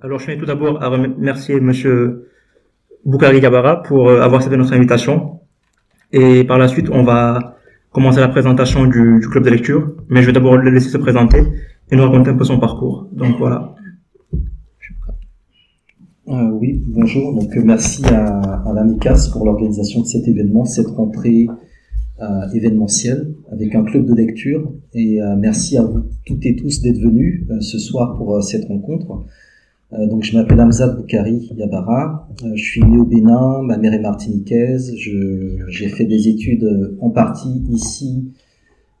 Alors, je tiens tout d'abord à remercier Monsieur Boukari Gabara pour euh, avoir accepté notre invitation. Et par la suite, on va commencer la présentation du, club de lecture. Mais je vais d'abord le laisser se présenter et nous raconter un peu son parcours. Donc voilà. Euh, oui, bonjour. Donc euh, merci à, à l'AMICAS pour l'organisation de cet événement, cette rentrée événementielle avec un club de lecture. Et merci à vous toutes et tous d'être venus ce soir pour cette rencontre. Donc je m'appelle Hamza Boukari Yabara. je suis né au Bénin, ma mère est martiniquaise. J'ai fait des études en partie ici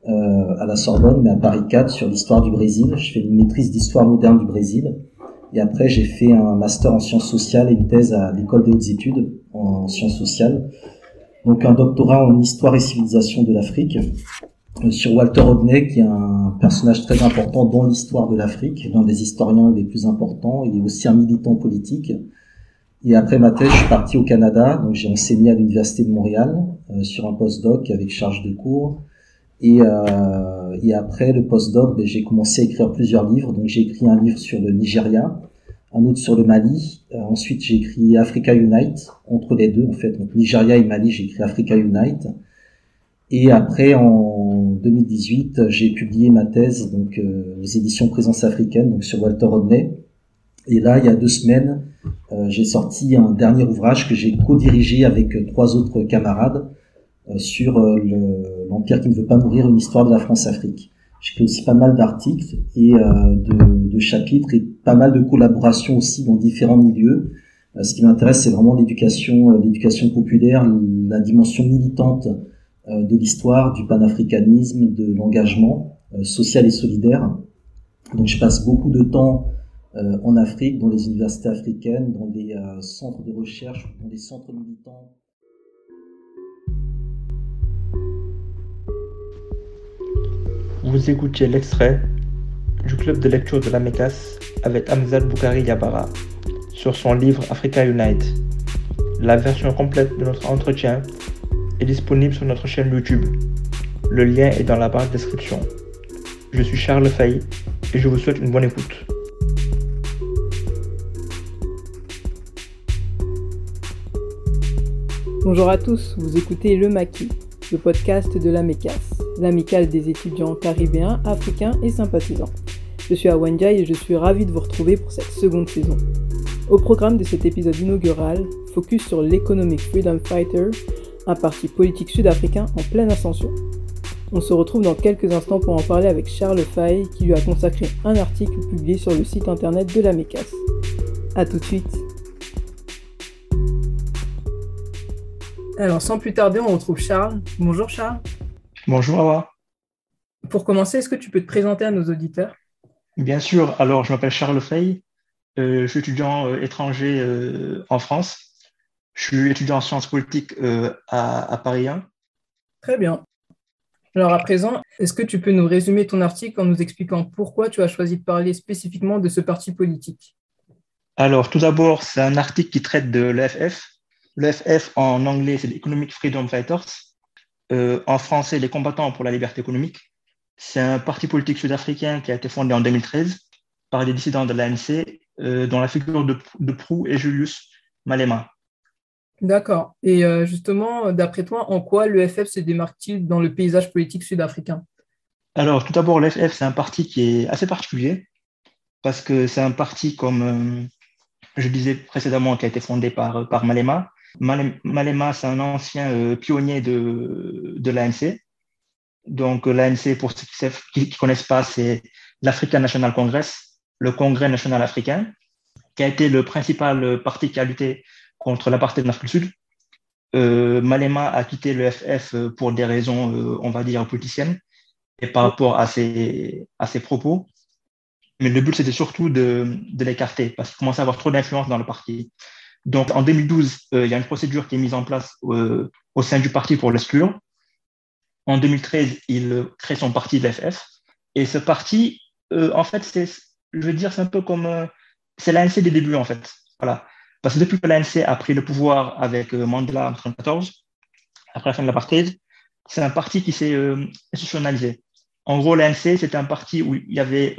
à la Sorbonne, mais à Paris 4 sur l'histoire du Brésil. Je fais une maîtrise d'histoire moderne du Brésil. Et après, j'ai fait un master en sciences sociales et une thèse à l'école des hautes études en sciences sociales. Donc un doctorat en histoire et civilisation de l'Afrique euh, sur Walter Rodney, qui est un personnage très important dans l'histoire de l'Afrique, l'un des historiens les plus importants. Il est aussi un militant politique. Et après ma thèse, je suis parti au Canada. Donc j'ai enseigné à l'université de Montréal euh, sur un postdoc avec charge de cours. Et, euh, et après le postdoc, ben, j'ai commencé à écrire plusieurs livres. Donc j'ai écrit un livre sur le Nigeria, un autre sur le Mali. Euh, ensuite j'ai écrit Africa Unite. Entre les deux, en fait, donc Nigeria et Mali, j'ai écrit Africa Unite. Et après, en 2018, j'ai publié ma thèse, donc euh, les éditions Présence africaine, donc sur Walter Rodney. Et là, il y a deux semaines, euh, j'ai sorti un dernier ouvrage que j'ai co-dirigé avec trois autres camarades sur l'Empire qui ne veut pas mourir, une histoire de la France-Afrique. J'ai fait aussi pas mal d'articles et euh, de, de, chapitres et pas mal de collaborations aussi dans différents milieux. Euh, ce qui m'intéresse, c'est vraiment l'éducation, euh, l'éducation populaire, la dimension militante de l'histoire, du panafricanisme, de l'engagement social et solidaire. Donc je passe beaucoup de temps en Afrique, dans les universités africaines, dans des centres de recherche, dans des centres militants Vous écoutiez l'extrait du club de lecture de l'AMECAS avec Amzad Boukari Yabara sur son livre Africa Unite. La version complète de notre entretien est disponible sur notre chaîne YouTube. Le lien est dans la barre de description. Je suis Charles Fay et je vous souhaite une bonne écoute. Bonjour à tous, vous écoutez Le Maquis, le podcast de l'AMECAS l'amicale des étudiants caribéens, africains et sympathisants. Je suis Awandia et je suis ravi de vous retrouver pour cette seconde saison. Au programme de cet épisode inaugural, focus sur l'Economic Freedom Fighter, un parti politique sud-africain en pleine ascension. On se retrouve dans quelques instants pour en parler avec Charles Fay qui lui a consacré un article publié sur le site internet de la MECAS. A tout de suite. Alors sans plus tarder, on retrouve Charles. Bonjour Charles. Bonjour Awa. Pour commencer, est-ce que tu peux te présenter à nos auditeurs? Bien sûr. Alors, je m'appelle Charles Fay. Euh, je suis étudiant euh, étranger euh, en France. Je suis étudiant en sciences politiques à, Paris 1. Très bien. Alors à présent, est-ce que tu peux nous résumer ton article en nous expliquant pourquoi tu as choisi de parler spécifiquement de ce parti politique? Alors tout d'abord, c'est un article qui traite de l'EFF. L'EFF en anglais, c'est l'Economic Freedom Fighters. Euh, en français les combattants pour la liberté économique. C'est un parti politique sud-africain qui a été fondé en 2013 par les dissidents de l'ANC, euh, dont la figure de, de Prou et Julius Malema. D'accord. Et euh, justement, d'après toi, en quoi l'EFF se démarque-t-il dans le paysage politique sud-africain? Alors, tout d'abord, l'EFF, c'est un parti qui est assez particulier parce que c'est un parti, comme je disais précédemment, qui a été fondé par, par Malema, Malema, c'est un ancien euh, pionnier de, de l'ANC. Donc, l'ANC, pour ceux qui ne connaissent pas, c'est l'African National Congress, le Congrès national africain, qui a été le principal parti qui a lutté contre l'apartheid de l'Afrique du Sud. Euh, Malema a quitté le FF pour des raisons, euh, on va dire, politiciennes et par rapport à ses, à ses propos. Mais le but, c'était surtout de, de l'écarter parce qu'il commençait à avoir trop d'influence dans le parti. Donc en 2012, euh, il y a une procédure qui est mise en place au sein du parti pour l'exclure. En 2013, il crée son parti, l'FF. Et ce parti, en fait, c'est, je veux dire, c'est un peu comme. c'est l'ANC des débuts, en fait. Voilà. Parce que depuis que l'ANC a pris le pouvoir avec Mandela en 1994, après la fin de l'apartheid, c'est un parti qui s'est institutionnalisé. En gros, l'ANC, c'était un parti où il y avait,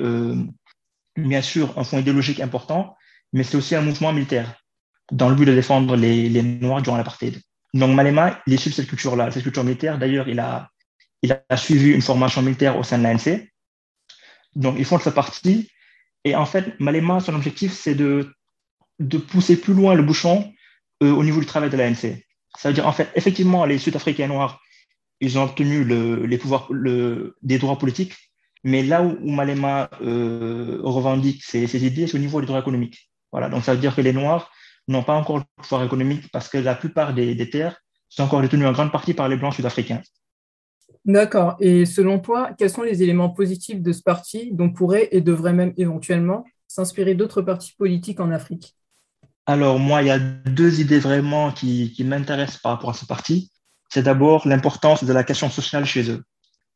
bien sûr, un fond idéologique important, mais c'est aussi un mouvement militaire dans le but de défendre les, Noirs durant l'apartheid. Donc Malema, il est issu cette culture-là, cette culture militaire. D'ailleurs, il a, il a suivi une formation militaire au sein de l'ANC. Donc, il fonde sa partie. Et en fait, Malema, son objectif, c'est de, de pousser plus loin le bouchon euh, au niveau du travail de l'ANC. Ça veut dire, en fait, effectivement, les Sud-Africains noirs, ils ont obtenu le, les pouvoirs, des droits politiques, mais là où, Malema euh, revendique ses, idées, c'est au niveau des droits économiques. Voilà, donc ça veut dire que les Noirs n'ont pas encore le pouvoir économique parce que la plupart des, des terres sont encore détenues en grande partie par les Blancs sud-africains. D'accord. Et selon toi, quels sont les éléments positifs de ce parti dont pourrait et devrait même éventuellement s'inspirer d'autres partis politiques en Afrique? Alors, moi, il y a deux idées vraiment qui, qui m'intéressent par rapport à ce parti. C'est d'abord l'importance de la question sociale chez eux.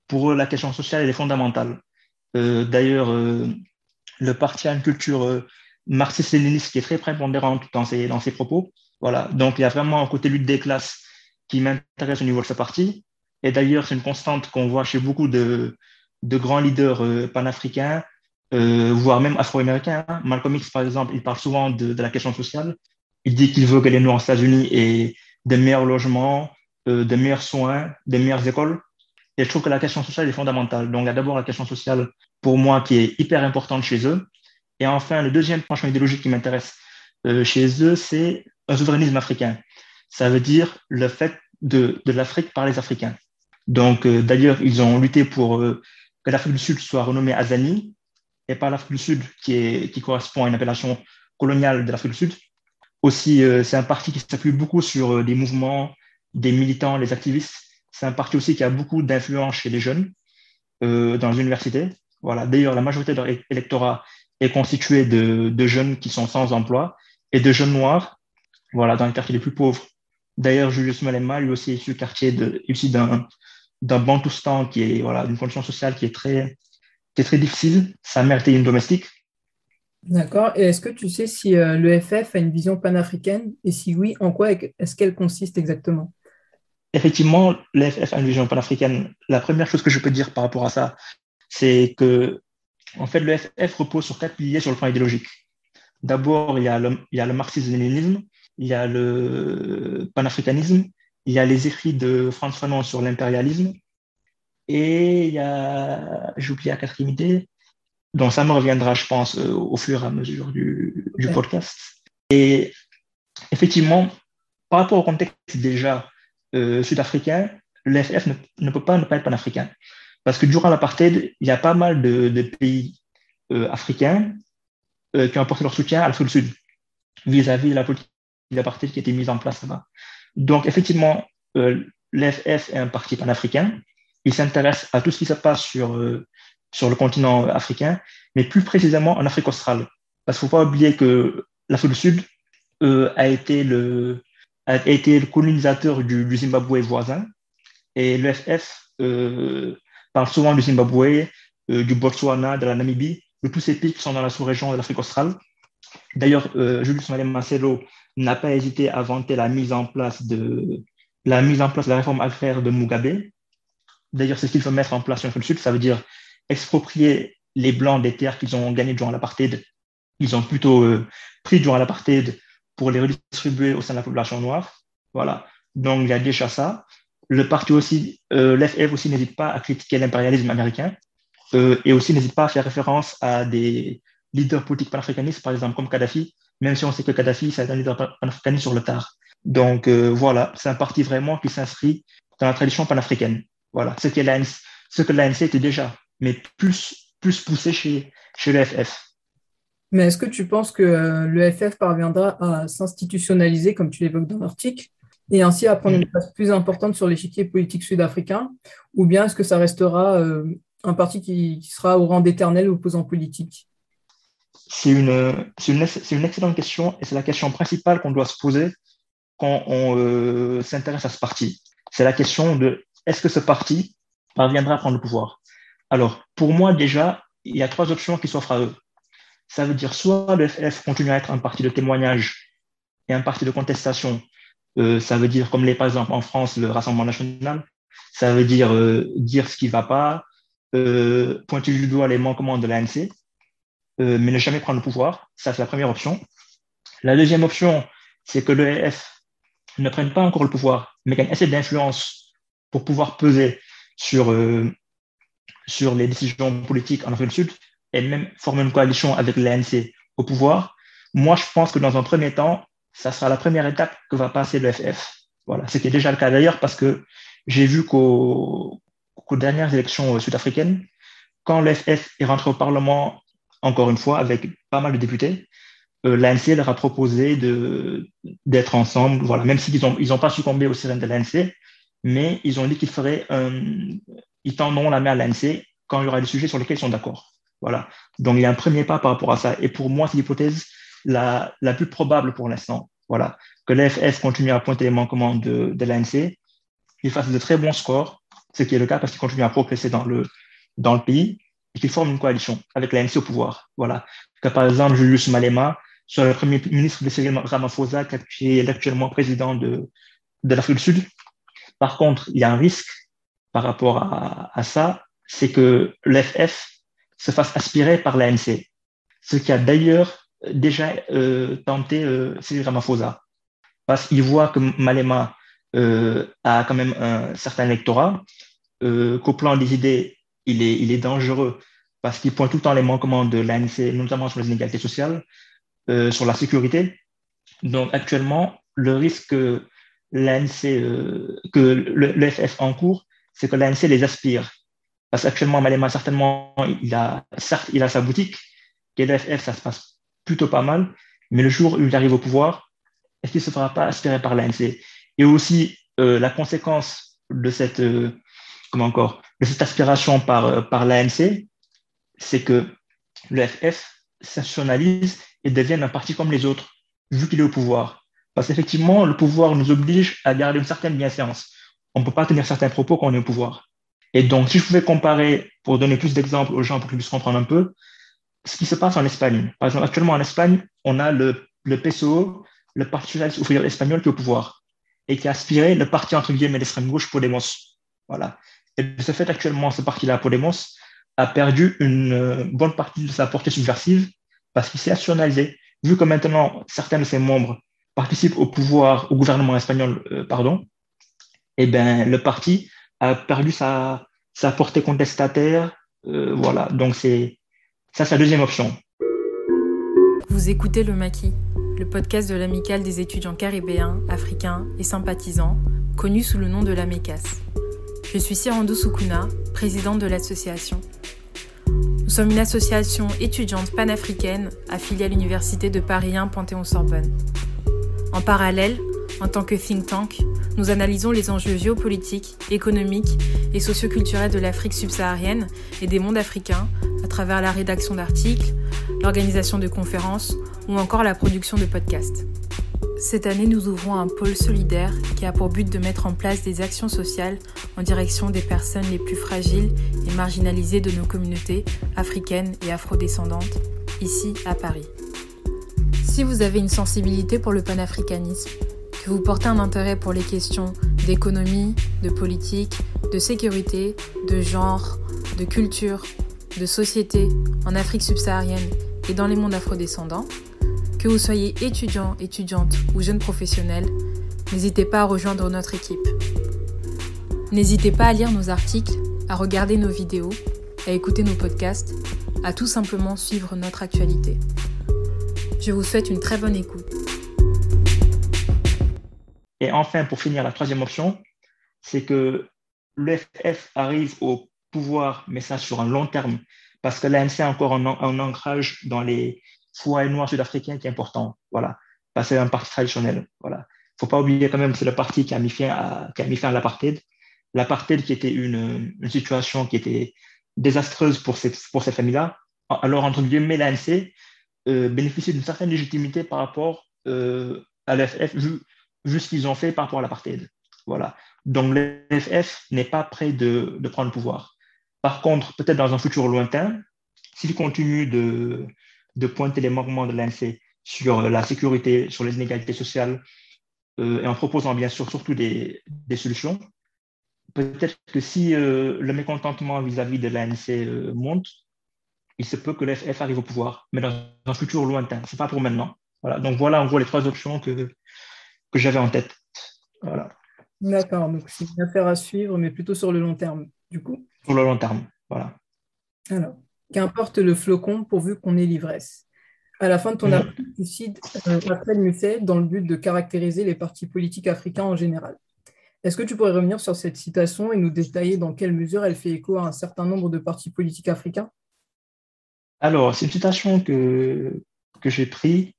Pour eux, la question sociale, elle est fondamentale. Euh, D'ailleurs, euh, le parti a une culture euh, marxiste-léniniste qui est très prépondérante dans ses, dans ses propos. Voilà. Donc, il y a vraiment un côté lutte des classes qui m'intéresse au niveau de ce parti. Et d'ailleurs, c'est une constante qu'on voit chez beaucoup de, de grands leaders euh, panafricains, voire même afro-américains. Malcolm X, par exemple, il parle souvent de, de la question sociale. Il dit qu'il veut que les Noirs aux États-Unis aient des meilleurs logements, euh, des meilleurs soins, des meilleures écoles. Et je trouve que la question sociale est fondamentale. Donc, il y a d'abord la question sociale, pour moi, qui est hyper importante chez eux. Et enfin, le deuxième penchant idéologique qui m'intéresse euh, chez eux, c'est un souverainisme africain. Ça veut dire le fait de, de l'Afrique par les Africains. Donc, euh, d'ailleurs, ils ont lutté pour euh, que l'Afrique du Sud soit renommée Azani, et pas l'Afrique du Sud, qui, correspond à une appellation coloniale de l'Afrique du Sud. Aussi, euh, c'est un parti qui s'appuie beaucoup sur euh, des mouvements, des militants, les activistes. C'est un parti aussi qui a beaucoup d'influence chez les jeunes euh, dans les universités. Voilà. D'ailleurs, la majorité de leur électorat est constituée de, jeunes qui sont sans emploi et de jeunes noirs voilà, dans les quartiers les plus pauvres. D'ailleurs, Julius Malema, lui aussi, est issu, quartier d'un d'un Bantoustan qui est voilà d'une condition sociale qui est très qui est très difficile. Sa mère était une domestique. D'accord. Et est-ce que tu sais si euh, le FF a une vision panafricaine? Et si oui, en quoi est-ce qu'elle consiste exactement? Effectivement, le FF a une vision panafricaine. La première chose que je peux dire par rapport à ça, c'est que en fait le FF repose sur quatre piliers sur le plan idéologique. D'abord, il y a le, il y a le marxisme-léninisme, il y a le panafricanisme il y a les écrits de Franz Fanon sur l'impérialisme, et il y a, j'ai oublié la quatrième idée, dont ça me reviendra, je pense, euh, au fur et à mesure du, du Ouais. podcast. Et effectivement, par rapport au contexte déjà euh, sud-africain, l'FF ne, ne peut pas ne pas être panafricain. Parce que durant l'apartheid, il y a pas mal de, de pays euh, africains euh, qui ont apporté leur soutien à l'Afrique du Sud vis-à-vis de la politique d'apartheid qui a été mise en place là-bas. Donc, effectivement, l'FF est un parti panafricain. Il s'intéresse à tout ce qui se passe sur, euh, sur le continent africain, mais plus précisément en Afrique australe. Parce qu'il ne faut pas oublier que l'Afrique du Sud euh, a, été le, a été le colonisateur du, du Zimbabwe voisin. Et le FF euh, parle souvent du Zimbabwe, euh, du Botswana, de la Namibie, de tous ces pays qui sont dans la sous-région de l'Afrique australe. D'ailleurs, euh, Julius Malema Marcelo n'a pas hésité à vanter la mise en place de la mise en place de la réforme agraire de Mugabe. D'ailleurs, c'est ce qu'il faut mettre en place sur le Sud. Ça veut dire exproprier les Blancs des terres qu'ils ont gagnées durant l'apartheid. Ils ont plutôt euh, pris durant l'apartheid pour les redistribuer au sein de la population noire. Voilà. Donc, il y a déjà ça. Le parti aussi, euh, aussi n'hésite pas à critiquer l'impérialisme américain euh, et aussi n'hésite pas à faire référence à des leaders politiques panafricanistes, par exemple, comme Kadhafi, même si on sait que Kadhafi, c'est un leader panafricaniste sur le tard. Donc, euh, voilà, c'est un parti vraiment qui s'inscrit dans la tradition panafricaine. Voilà, ce, que l'ANC était déjà, mais plus, plus poussé chez, chez le FF. Mais est-ce que tu penses que euh, le FF parviendra à s'institutionnaliser, comme tu l'évoques dans l'article, et ainsi à prendre une place plus importante sur l'échiquier politique sud-africain Ou bien est-ce que ça restera euh, un parti qui, qui sera au rang d'éternel opposant politique? C'est une, c'est une, c'est une excellente question et c'est la question principale qu'on doit se poser quand on euh, s'intéresse à ce parti. C'est la question de est-ce que ce parti parviendra à prendre le pouvoir? Alors, pour moi, déjà, il y a trois options qui s'offrent à eux. Ça veut dire soit le FF continue à être un parti de témoignage et un parti de contestation. Euh, ça veut dire, comme les, par exemple en France, le Rassemblement national, ça veut dire euh, dire ce qui ne va pas, euh, pointer du doigt les manquements de l'ANC, mais ne jamais prendre le pouvoir. Ça, c'est la première option. La deuxième option, c'est que l'EF ne prenne pas encore le pouvoir, mais gagne assez d'influence pour pouvoir peser sur, euh, sur les décisions politiques en Afrique du Sud et même former une coalition avec l'ANC au pouvoir. Moi, je pense que dans un premier temps, ça sera la première étape que va passer l'EFF. Voilà, ce qui est déjà le cas d'ailleurs parce que j'ai vu qu'aux dernières élections sud-africaines, quand l'EFF est rentré au Parlement, encore une fois, avec pas mal de députés, euh, l'ANC leur a proposé d'être ensemble, voilà, même s'ils n'ont ils ont pas succombé aux sirènes de l'ANC, mais ils ont dit qu'ils feraient, ils tendront la main à l'ANC quand il y aura des sujets sur lesquels ils sont d'accord. Voilà. Donc, il y a un premier pas par rapport à ça. Et pour moi, c'est l'hypothèse la, la plus probable pour l'instant. Voilà. Que l'FS continue à pointer les manquements de, de l'ANC, qu'il fasse de très bons scores, ce qui est le cas parce qu'il continue à progresser dans le, dans le pays, et qu'il forme une coalition avec l'ANC au pouvoir. Voilà. Que par exemple, Julius Malema soit le premier ministre de Cyril Ramaphosa, qui est actuellement président de, de l'Afrique du Sud. Par contre, il y a un risque par rapport à, ça, c'est que l'FF se fasse aspirer par l'ANC, ce qui a d'ailleurs déjà euh, tenté euh, Cyril parce qu'il voit que Malema euh, a quand même un certain électorat, euh, qu'au plan des idées, il est, il est dangereux, parce qu'il pointe tout le temps les manquements de l'ANC, notamment sur les inégalités sociales, sur la sécurité. Donc actuellement, le risque que l'ANC, euh, que le, FF en cours, c'est que l'ANC les aspire. Parce qu'actuellement, Malema, certainement, il a, il a sa boutique, et l'FF, ça se passe plutôt pas mal, mais le jour où il arrive au pouvoir, est-ce qu'il ne se fera pas aspirer par l'ANC Et aussi, euh, la conséquence de cette, euh, comment encore, de cette aspiration par, par l'ANC, c'est que le FF et devienne un parti comme les autres, vu qu'il est au pouvoir. Parce qu'effectivement, le pouvoir nous oblige à garder une certaine bienséance. On ne peut pas tenir certains propos quand on est au pouvoir. Et donc, si je pouvais comparer, pour donner plus d'exemples aux gens pour qu'ils puissent comprendre un peu, ce qui se passe en Espagne. Par exemple, actuellement en Espagne, on a le, le le Parti Socialiste Ouvrier Espagnol, qui est au pouvoir et qui a aspiré le parti, entre guillemets, d'extrême gauche, Podemos. Voilà. Et de ce fait, actuellement, ce parti-là, Podemos, a perdu une euh, bonne partie de sa portée subversive parce qu'il s'est nationalisé. Vu que maintenant, certains de ses membres participent au pouvoir, au gouvernement espagnol, euh, pardon, eh ben, le parti a perdu sa, sa portée contestataire. Euh, voilà, donc c'est ça, c'est deuxième option. Vous écoutez Le Maquis, le podcast de l'amicale des étudiants caribéens, africains et sympathisants, connu sous le nom de la MECAS. Je suis Sirando Sukuna, présidente de l'association. Nous sommes une association étudiante panafricaine affiliée à l'Université de Paris 1 Panthéon-Sorbonne. En parallèle, en tant que think tank, nous analysons les enjeux géopolitiques, économiques et socioculturels de l'Afrique subsaharienne et des mondes africains à travers la rédaction d'articles, l'organisation de conférences ou encore la production de podcasts. Cette année, nous ouvrons un pôle solidaire qui a pour but de mettre en place des actions sociales en direction des personnes les plus fragiles et marginalisées de nos communautés africaines et afrodescendantes, ici à Paris. Si vous avez une sensibilité pour le panafricanisme, que vous portez un intérêt pour les questions d'économie, de politique, de sécurité, de genre, de culture, de société en Afrique subsaharienne et dans les mondes afrodescendants, que vous soyez étudiant, étudiante ou jeune professionnel, n'hésitez pas à rejoindre notre équipe. N'hésitez pas à lire nos articles, à regarder nos vidéos, à écouter nos podcasts, à tout simplement suivre notre actualité. Je vous souhaite une très bonne écoute. Et enfin, pour finir, la troisième option, c'est que l'EFF arrive au pouvoir, mais ça sur un long terme, parce que l'ANC a encore un, ancrage dans les foyers noirs sud-africains qui est important. Voilà, parce que c'est un parti traditionnel. Voilà, faut pas oublier quand même que c'est le parti qui a mis fin à, qui a mis fin à l'apartheid. L'apartheid qui était une, une, situation qui était désastreuse pour ces, pour ces familles-là. Alors, entre guillemets, l'ANC euh, bénéficie d'une certaine légitimité par rapport euh, à l'EFF, vu, ce qu'ils ont fait par rapport à l'apartheid. Voilà. Donc l'EFF n'est pas prêt de, prendre le pouvoir. Par contre, peut-être dans un futur lointain, s'il continue de, pointer les manquements de l'ANC sur la sécurité, sur les inégalités sociales, euh, et en proposant bien sûr surtout des, solutions, peut-être que si le mécontentement vis-à-vis de l'ANC monte, il se peut que l'EFF arrive au pouvoir, mais dans un futur lointain. Ce n'est pas pour maintenant. Voilà, donc voilà en gros les trois options que, que j'avais en tête. Voilà. D'accord, donc c'est une affaire à suivre, mais plutôt sur le long terme, du coup. Sur le long terme, voilà. Alors, qu'importe le flocon pourvu qu'on ait l'ivresse. À la fin de ton Mhm. article, tu cites euh, Raphaël Musset dans le but de caractériser les partis politiques africains en général. Est-ce que tu pourrais revenir sur cette citation et nous détailler dans quelle mesure elle fait écho à un certain nombre de partis politiques africains? Alors, c'est une citation que, j'ai prise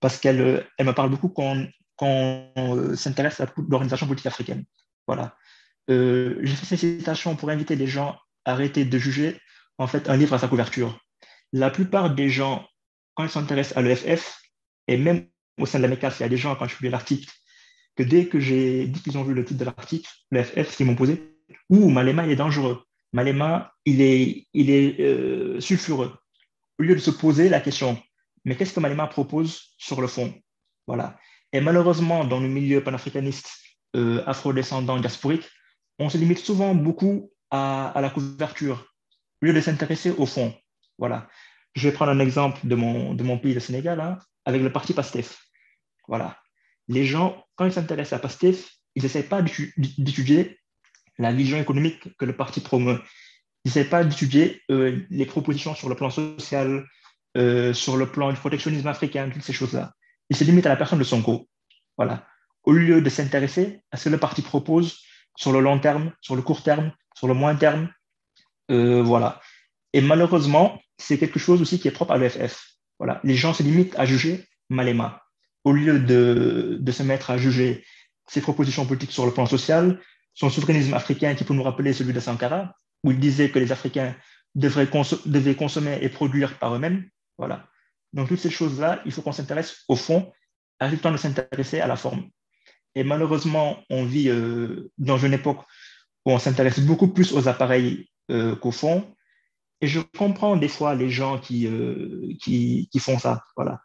parce qu'elle euh, elle me parle beaucoup quand, on euh, s'intéresse à l'organisation politique africaine. Voilà. Euh, j'ai fait cette citation pour inviter les gens à arrêter de juger en fait un livre à sa couverture. La plupart des gens, quand ils s'intéressent à l'EFF, et même au sein de la MECAS, il y a des gens, quand je publie l'article, que dès que j'ai dit qu'ils ont vu le titre de l'article, l'EFF, ils m'ont posé Ouh, Malema, il est dangereux. Malema, il est, il est euh, sulfureux. Au lieu de se poser la question, mais qu'est-ce que Malema propose sur le fond? Voilà. Et malheureusement, dans le milieu panafricaniste euh, afro-descendant diasporique, on se limite souvent beaucoup à, la couverture, au lieu de s'intéresser au fond. Voilà. Je vais prendre un exemple de mon, de mon pays, le Sénégal, hein, avec le parti PASTEF. Voilà. Les gens, quand ils s'intéressent à PASTEF, ils n'essaient pas d'étu- d'étudier la vision économique que le parti promeut. Ils n'essaient pas d'étudier euh, les propositions sur le plan social, euh, sur le plan du protectionnisme africain, toutes ces choses-là. Ils se limitent à la personne de Sonko. Voilà. Au lieu de s'intéresser à ce que le parti propose sur le long terme, sur le court terme, sur le moyen terme. Euh, voilà. Et malheureusement, c'est quelque chose aussi qui est propre à l'EFF. Voilà. Les gens se limitent à juger Malema. Au lieu de se mettre à juger ses propositions politiques sur le plan social, son souverainisme africain qui peut nous rappeler celui de Sankara, où il disait que les Africains devraient devaient consommer et produire par eux-mêmes. Voilà. Donc, toutes ces choses-là, il faut qu'on s'intéresse au fond, arrêtant de s'intéresser à la forme. Et malheureusement, on vit euh, dans une époque où on s'intéresse beaucoup plus aux appareils euh, qu'au fond. Et je comprends des fois les gens qui, euh, qui, qui font ça. Voilà.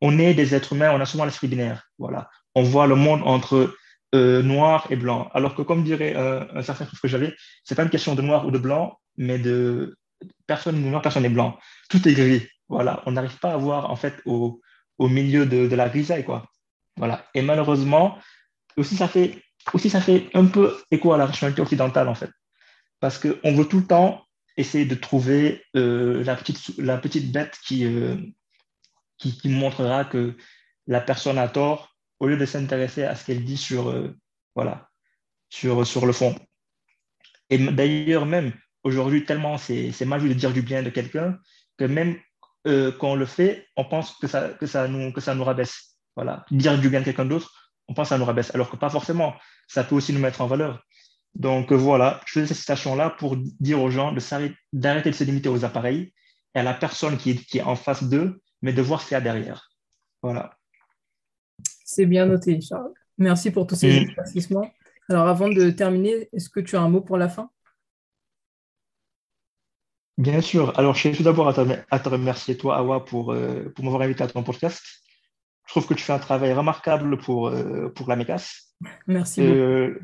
On est des êtres humains, on a souvent l'esprit binaire. Voilà. On voit le monde entre euh, noir et blanc. Alors que, comme dirait euh, un certain truc que j'avais, c'est pas une question de noir ou de blanc, mais de personne n'est noir, personne n'est blanc. Tout est gris. Voilà. On n'arrive pas à voir, en fait, au, milieu de, la grisaille, quoi. Voilà. Et malheureusement, aussi ça fait, aussi ça fait un peu écho à la rationalité occidentale, en fait. Parce qu'on veut tout le temps essayer de trouver euh, la, petite, la petite bête qui, qui montrera que la personne a tort au lieu de s'intéresser à ce qu'elle dit sur, euh, voilà, sur, sur le fond. Et d'ailleurs, même aujourd'hui, tellement c'est mal vu de dire du bien de quelqu'un que même euh, quand on le fait, on pense que ça, que ça, nous, que ça nous rabaisse. Voilà. Dire du bien de quelqu'un d'autre, on pense que ça nous rabaisse, alors que pas forcément. Ça peut aussi nous mettre en valeur. Donc euh, voilà, je faisais cette citation-là pour dire aux gens d'arrêter de se limiter aux appareils et à la personne qui est, qui est en face d'eux, mais de voir ce qu'il y a derrière. Voilà. C'est bien noté, Charles. Merci pour tous ces Mm. éclaircissements. Alors, avant de terminer, est-ce que tu as un mot pour la fin? Bien sûr. Alors, je tiens tout d'abord à, te- à te remercier, toi, Awa, pour, euh, pour m'avoir invité à ton podcast. Je trouve que tu fais un travail remarquable pour, euh, pour la MECAS. Merci. Euh,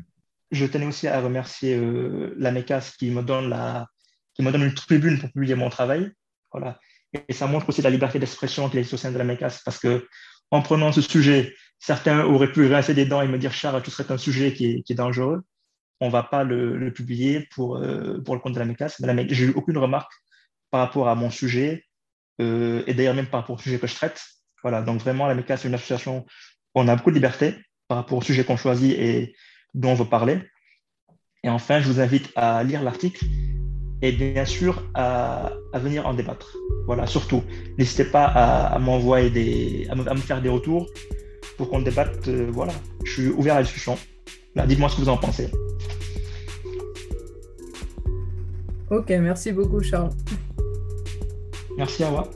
je tenais aussi à remercier euh, la MECAS qui me donne la, qui me donne une tribune pour publier mon travail. Voilà. Et ça montre aussi la liberté d'expression qu'il existe au sein de la MECAS parce que en prenant ce sujet, certains auraient pu rincer des dents et me dire Charles, tout serait un sujet qui est, dangereux. On ne va pas le, publier pour, euh, pour le compte de la MECAS. Mais j'ai eu aucune remarque par rapport à mon sujet euh, et d'ailleurs même par rapport au sujet que je traite. Voilà, donc vraiment, la MECAS, c'est une association où on a beaucoup de liberté par rapport au sujet qu'on choisit et dont on veut parler. Et enfin, je vous invite à lire l'article et bien sûr à, venir en débattre. Voilà, surtout, n'hésitez pas à, m'envoyer des, à me faire des retours pour qu'on débatte. euh, voilà, je suis ouvert à la discussion. Dites-moi ce que vous en pensez. Ok, merci beaucoup, Charles. Merci, Awa.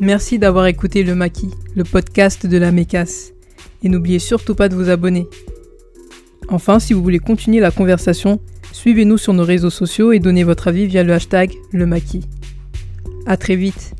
Merci d'avoir écouté Le Maquis, le podcast de la Mécasse. Et n'oubliez surtout pas de vous abonner. Enfin, si vous voulez continuer la conversation, suivez-nous sur nos réseaux sociaux et donnez votre avis via le hashtag Le Maquis. À très vite.